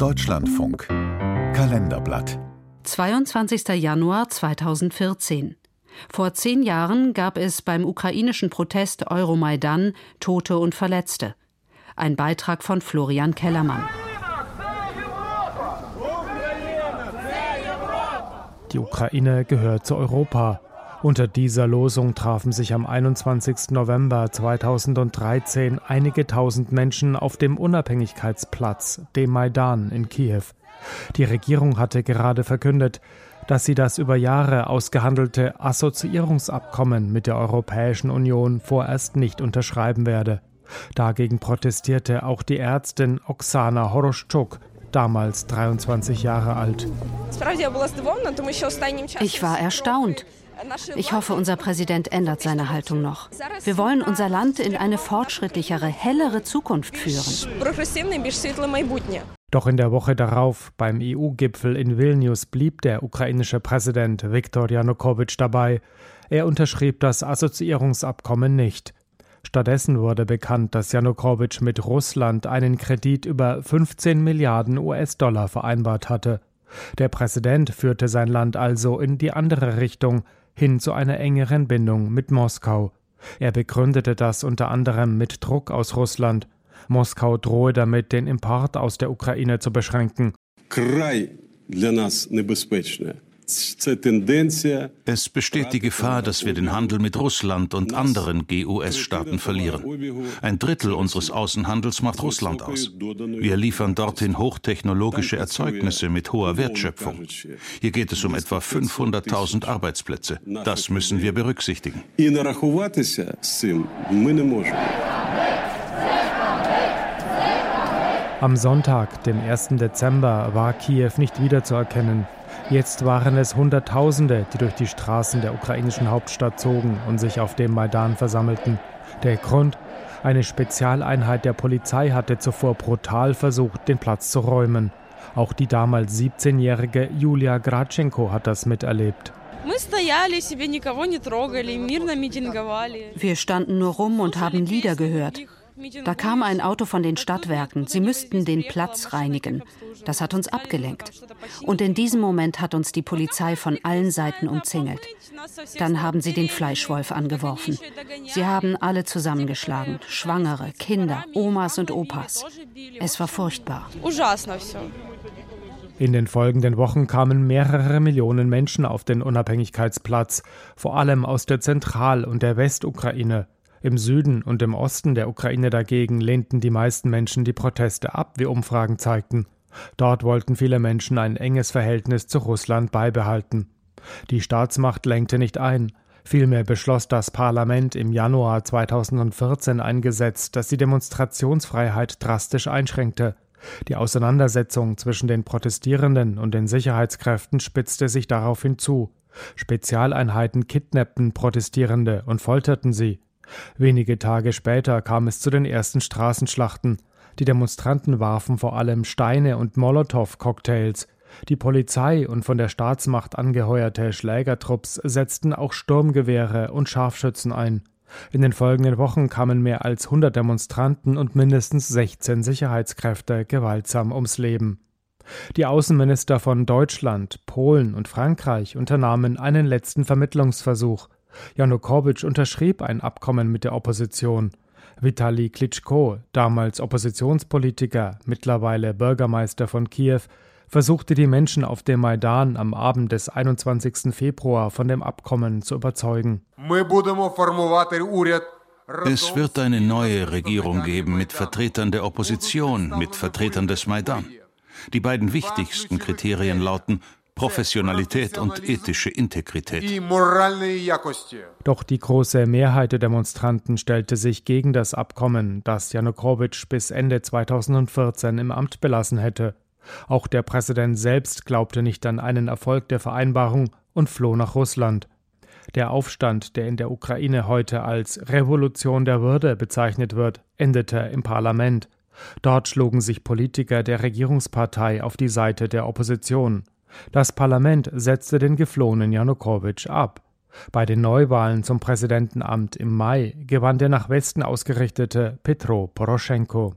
Deutschlandfunk Kalenderblatt 22. Januar 2014 vor zehn Jahren gab es beim ukrainischen Protest Euromaidan Tote und Verletzte. Ein Beitrag von Florian Kellermann. Die Ukraine gehört zu Europa. Unter dieser Losung trafen sich am 21. November 2013 einige tausend Menschen auf dem Unabhängigkeitsplatz, dem Maidan in Kiew. Die Regierung hatte gerade verkündet, dass sie das über Jahre ausgehandelte Assoziierungsabkommen mit der Europäischen Union vorerst nicht unterschreiben werde. Dagegen protestierte auch die Ärztin Oksana Horoschczuk, damals 23 Jahre alt. Ich war erstaunt. Ich hoffe, unser Präsident ändert seine Haltung noch. Wir wollen unser Land in eine fortschrittlichere, hellere Zukunft führen. Doch in der Woche darauf, beim EU-Gipfel in Vilnius, blieb der ukrainische Präsident Viktor Janukowitsch dabei. Er unterschrieb das Assoziierungsabkommen nicht. Stattdessen wurde bekannt, dass Janukowitsch mit Russland einen Kredit über 15 Milliarden US-Dollar vereinbart hatte. Der Präsident führte sein Land also in die andere Richtung, hin zu einer engeren Bindung mit Moskau. Er begründete das unter anderem mit Druck aus Russland. Moskau drohe damit, den Import aus der Ukraine zu beschränken. Es besteht die Gefahr, dass wir den Handel mit Russland und anderen GUS-Staaten verlieren. Ein Drittel unseres Außenhandels macht Russland aus. Wir liefern dorthin hochtechnologische Erzeugnisse mit hoher Wertschöpfung. Hier geht es um etwa 500.000 Arbeitsplätze. Das müssen wir berücksichtigen. Am Sonntag, dem 1. Dezember, war Kiew nicht wiederzuerkennen. Jetzt waren es Hunderttausende, die durch die Straßen der ukrainischen Hauptstadt zogen und sich auf dem Maidan versammelten. Der Grund? Eine Spezialeinheit der Polizei hatte zuvor brutal versucht, den Platz zu räumen. Auch die damals 17-jährige Julia Gradchenko hat das miterlebt. Wir standen nur rum und haben Lieder gehört. Da kam ein Auto von den Stadtwerken. Sie müssten den Platz reinigen. Das hat uns abgelenkt. Und in diesem Moment hat uns die Polizei von allen Seiten umzingelt. Dann haben sie den Fleischwolf angeworfen. Sie haben alle zusammengeschlagen. Schwangere, Kinder, Omas und Opas. Es war furchtbar. In den folgenden Wochen kamen mehrere Millionen Menschen auf den Unabhängigkeitsplatz, vor allem aus der Zentral- und der Westukraine. Im Süden und im Osten der Ukraine dagegen lehnten die meisten Menschen die Proteste ab, wie Umfragen zeigten. Dort wollten viele Menschen ein enges Verhältnis zu Russland beibehalten. Die Staatsmacht lenkte nicht ein. Vielmehr beschloss das Parlament im Januar 2014 ein Gesetz, das die Demonstrationsfreiheit drastisch einschränkte. Die Auseinandersetzung zwischen den Protestierenden und den Sicherheitskräften spitzte sich daraufhin zu. Spezialeinheiten kidnappten Protestierende und folterten sie. Wenige Tage später kam es zu den ersten Straßenschlachten. Die Demonstranten warfen vor allem Steine und Molotow-Cocktails. Die Polizei und von der Staatsmacht angeheuerte Schlägertrupps setzten auch Sturmgewehre und Scharfschützen ein. In den folgenden Wochen kamen mehr als 100 Demonstranten und mindestens 16 Sicherheitskräfte gewaltsam ums Leben. Die Außenminister von Deutschland, Polen und Frankreich unternahmen einen letzten Vermittlungsversuch. Janukowitsch unterschrieb ein Abkommen mit der Opposition. Vitali Klitschko, damals Oppositionspolitiker, mittlerweile Bürgermeister von Kiew, versuchte die Menschen auf dem Maidan am Abend des 21. Februar von dem Abkommen zu überzeugen. Es wird eine neue Regierung geben mit Vertretern der Opposition, mit Vertretern des Maidan. Die beiden wichtigsten Kriterien lauten Professionalität und ethische Integrität. Doch die große Mehrheit der Demonstranten stellte sich gegen das Abkommen, das Janukowitsch bis Ende 2014 im Amt belassen hätte. Auch der Präsident selbst glaubte nicht an einen Erfolg der Vereinbarung und floh nach Russland. Der Aufstand, der in der Ukraine heute als Revolution der Würde bezeichnet wird, endete im Parlament. Dort schlugen sich Politiker der Regierungspartei auf die Seite der Opposition. Das Parlament setzte den geflohenen Janukowitsch ab. Bei den Neuwahlen zum Präsidentenamt im Mai gewann der nach Westen ausgerichtete Petro Poroschenko.